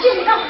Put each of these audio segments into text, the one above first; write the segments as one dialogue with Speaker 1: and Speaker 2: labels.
Speaker 1: 哎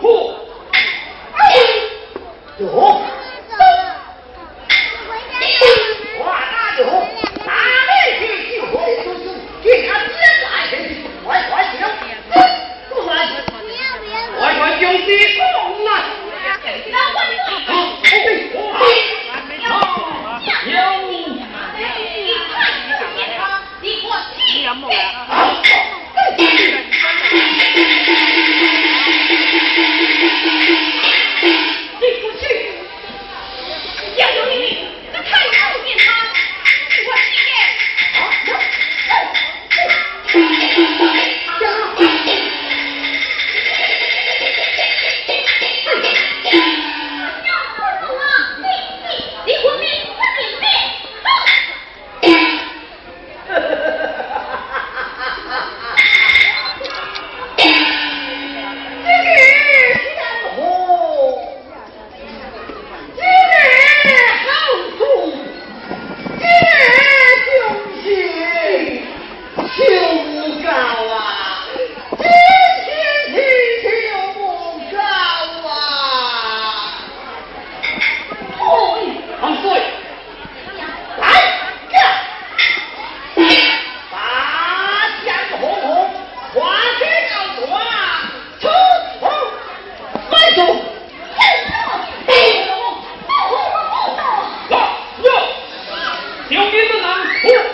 Speaker 2: 铺牛兵不能